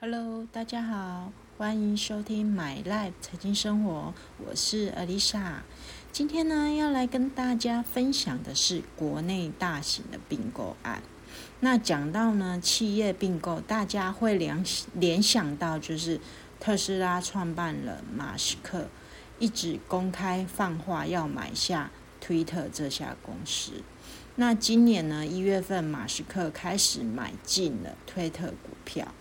Hello，大家好，欢迎收听 My Life 财经生活，我是 Alisa。今天呢，要来跟大家分享的是国内大型的并购案。那讲到呢，企业并购，大家会联联想到就是特斯拉创办人马斯克一直公开放话要买下推特这家公司。那今年呢，一月份马斯克开始买进了推特股票。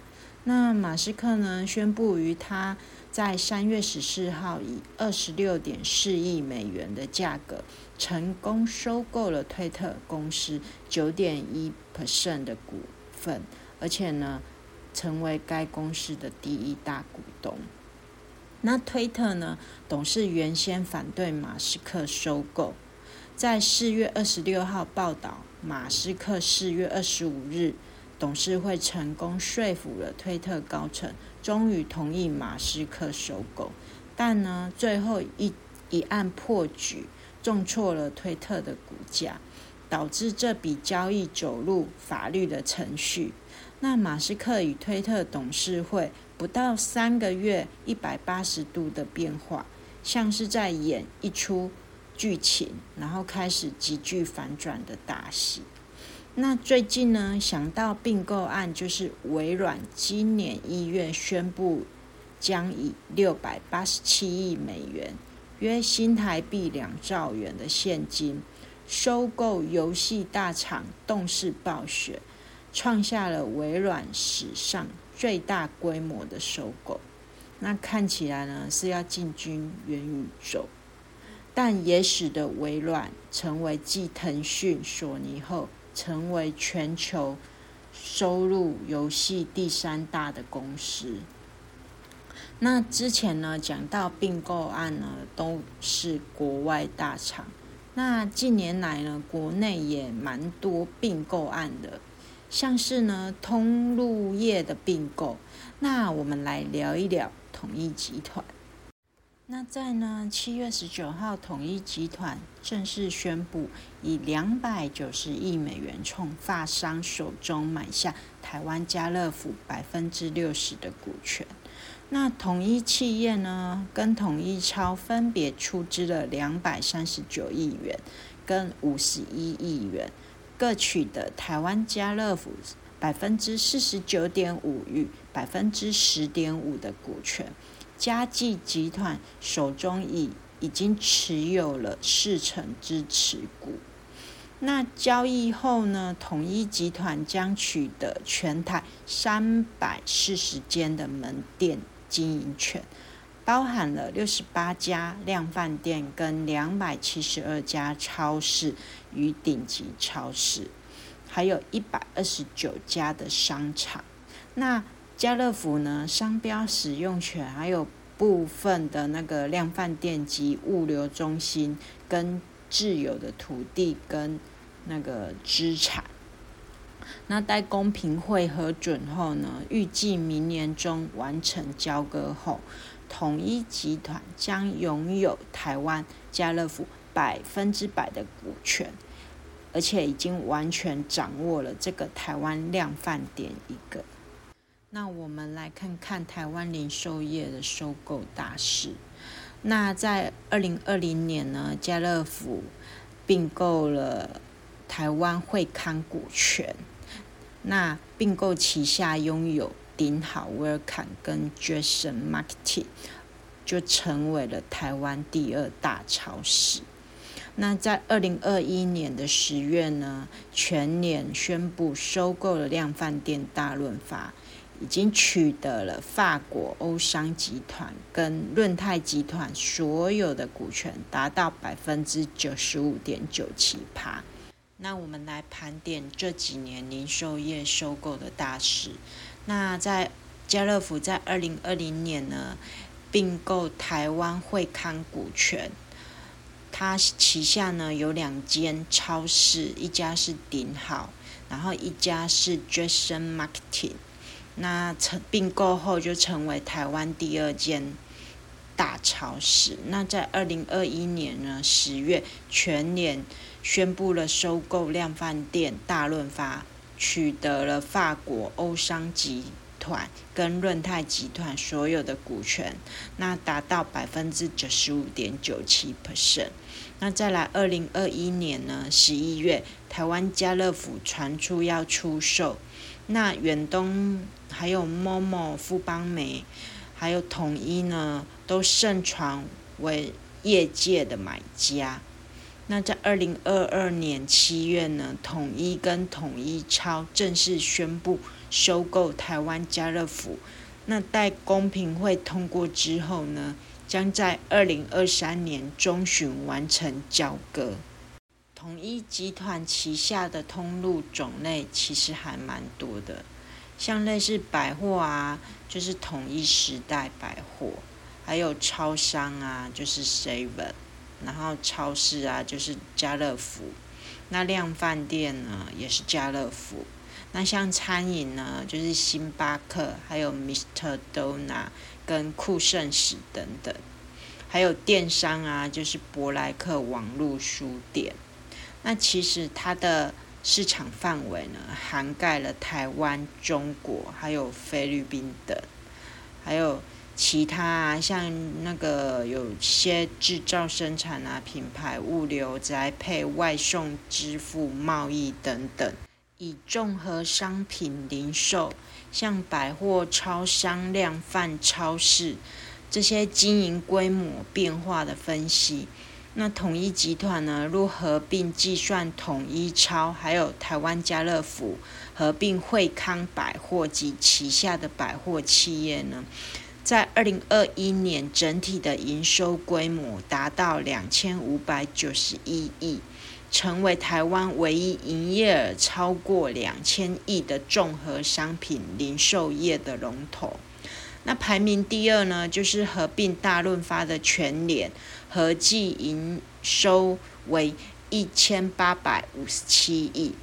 那马斯克呢，宣布于他在三月十四号以二十六点四亿美元的价格成功收购了推特公司九点一 percent 的股份，而且呢，成为该公司的第一大股东。那推特呢，董事原先反对马斯克收购，在四月二十六号报道，马斯克四月二十五日。董事会成功说服了推特高层，终于同意马斯克收购。但呢，最后一一案破局，重挫了推特的股价，导致这笔交易走入法律的程序。那马斯克与推特董事会不到三个月，一百八十度的变化，像是在演一出剧情，然后开始急剧反转的大戏。那最近呢，想到并购案，就是微软今年一月宣布将以六百八十七亿美元（约新台币两兆元）的现金收购游戏大厂动视暴雪，创下了微软史上最大规模的收购。那看起来呢是要进军元宇宙，但也使得微软成为继腾讯、索尼后。成为全球收入游戏第三大的公司。那之前呢，讲到并购案呢，都是国外大厂。那近年来呢，国内也蛮多并购案的，像是呢，通路业的并购。那我们来聊一聊统一集团。那在呢七月十九号，统一集团正式宣布以两百九十亿美元从发商手中买下台湾家乐福百分之六十的股权。那统一企业呢，跟统一超分别出资了两百三十九亿元跟五十一亿元，各取得台湾家乐福百分之四十九点五与百分之十点五的股权。嘉记集团手中已已经持有了四成支持股。那交易后呢？统一集团将取得全台三百四十间的门店经营权，包含了六十八家量贩店跟两百七十二家超市与顶级超市，还有一百二十九家的商场。那家乐福呢，商标使用权还有部分的那个量贩店及物流中心跟自有的土地跟那个资产。那待公平会核准后呢，预计明年中完成交割后，统一集团将拥有台湾家乐福百分之百的股权，而且已经完全掌握了这个台湾量贩店一个。那我们来看看台湾零售业的收购大事。那在二零二零年呢，家乐福并购了台湾惠康股权。那并购旗下拥有顶好、威尔坎跟 Jason Marketing，就成为了台湾第二大超市。那在二零二一年的十月呢，全年宣布收购了量贩店大润发。已经取得了法国欧商集团跟润泰集团所有的股权，达到百分之九十五点九七趴。那我们来盘点这几年零售业收购的大事。那在家乐福在二零二零年呢，并购台湾惠康股权，它旗下呢有两间超市，一家是顶好，然后一家是 Jason Marketing。那成并购后就成为台湾第二间大超市。那在二零二一年呢十月，全年宣布了收购量贩店大润发，取得了法国欧商集团跟润泰集团所有的股权，那达到百分之九十五点九七 percent。那再来，二零二一年呢十一月，台湾家乐福传出要出售，那远东还有 MOMO、富邦美，还有统一呢，都盛传为业界的买家。那在二零二二年七月呢，统一跟统一超正式宣布收购台湾家乐福。那待公平会通过之后呢，将在二零二三年中旬完成交割。统一集团旗下的通路种类其实还蛮多的，像类似百货啊，就是统一时代百货，还有超商啊，就是 Seven。然后超市啊，就是家乐福；那量饭店呢，也是家乐福。那像餐饮呢，就是星巴克，还有 Mr. Dona 跟酷盛史等等。还有电商啊，就是博莱克网络书店。那其实它的市场范围呢，涵盖了台湾、中国，还有菲律宾等，还有。其他啊，像那个有些制造、生产啊、品牌、物流、宅配、外送、支付、贸易等等，以综合商品零售，像百货、超商、量贩超市这些经营规模变化的分析。那统一集团呢，如合并计算统一超，还有台湾家乐福合并惠康百货及旗下的百货企业呢？在二零二一年，整体的营收规模达到两千五百九十一亿，成为台湾唯一营业额超过两千亿的综合商品零售业的龙头。那排名第二呢，就是合并大润发的全联，合计营收为一千八百五十七亿。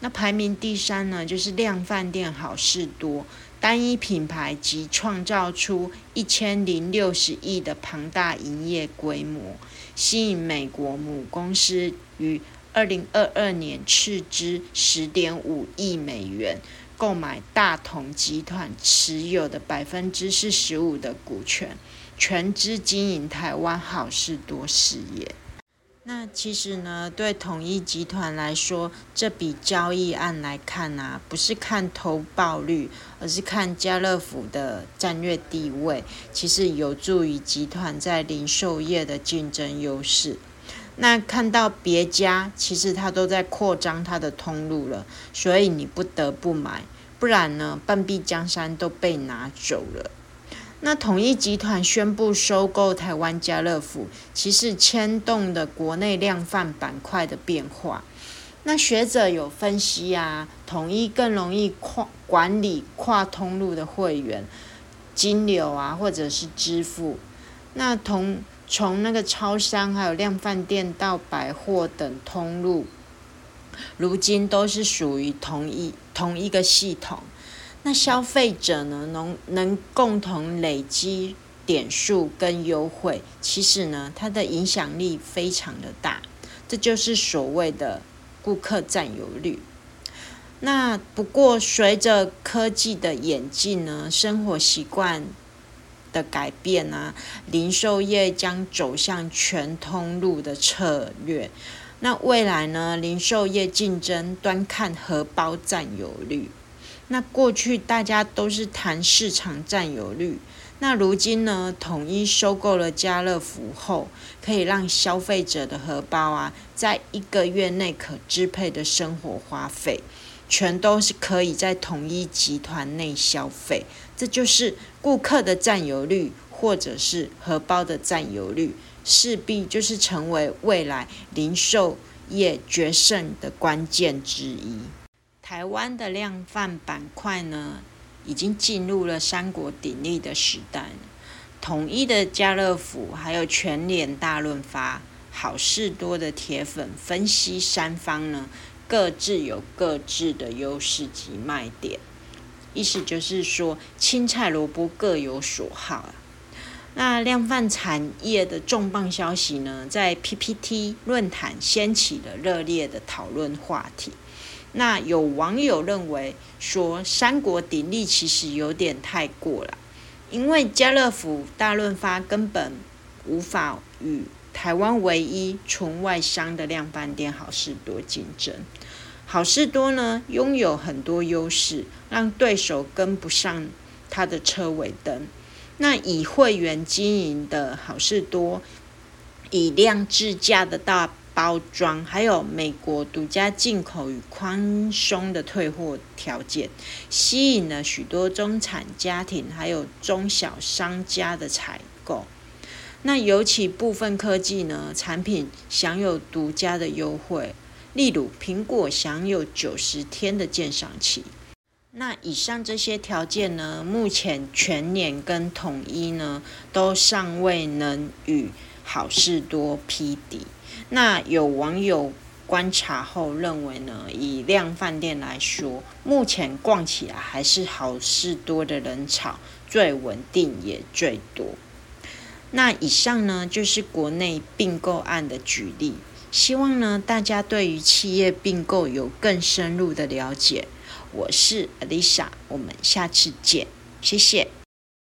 那排名第三呢，就是量饭店好事多。单一品牌即创造出一千零六十亿的庞大营业规模，吸引美国母公司于二零二二年斥资十点五亿美元购买大同集团持有的百分之四十五的股权，全资经营台湾好事多事业。那其实呢，对统一集团来说，这笔交易案来看呢，不是看投报率，而是看家乐福的战略地位，其实有助于集团在零售业的竞争优势。那看到别家其实他都在扩张他的通路了，所以你不得不买，不然呢，半壁江山都被拿走了。那统一集团宣布收购台湾家乐福，其实牵动的国内量贩板块的变化。那学者有分析啊，统一更容易跨管理跨通路的会员金流啊，或者是支付。那同从那个超商还有量贩店到百货等通路，如今都是属于同一同一个系统。那消费者呢，能能共同累积点数跟优惠，其实呢，它的影响力非常的大，这就是所谓的顾客占有率。那不过随着科技的演进呢，生活习惯的改变啊，零售业将走向全通路的策略。那未来呢，零售业竞争端看荷包占有率。那过去大家都是谈市场占有率，那如今呢，统一收购了家乐福后，可以让消费者的荷包啊，在一个月内可支配的生活花费，全都是可以在统一集团内消费，这就是顾客的占有率，或者是荷包的占有率，势必就是成为未来零售业决胜的关键之一。台湾的量贩板块呢，已经进入了三国鼎立的时代。统一的家乐福，还有全联大润发、好事多的铁粉分析三方呢，各自有各自的优势及卖点。意思就是说，青菜萝卜各有所好。那量贩产业的重磅消息呢，在 PPT 论坛掀起了热烈的讨论话题。那有网友认为说，三国鼎立其实有点太过了，因为家乐福、大润发根本无法与台湾唯一纯外商的量贩店好事多竞争。好事多呢，拥有很多优势，让对手跟不上它的车尾灯。那以会员经营的好事多，以量制价的大。包装还有美国独家进口与宽松的退货条件，吸引了许多中产家庭还有中小商家的采购。那尤其部分科技呢产品享有独家的优惠，例如苹果享有九十天的鉴赏期。那以上这些条件呢，目前全年跟统一呢都尚未能与好事多匹敌。那有网友观察后认为呢，以量饭店来说，目前逛起来还是好事多的人潮最稳定也最多。那以上呢就是国内并购案的举例，希望呢大家对于企业并购有更深入的了解。我是 Alisa，我们下次见，谢谢。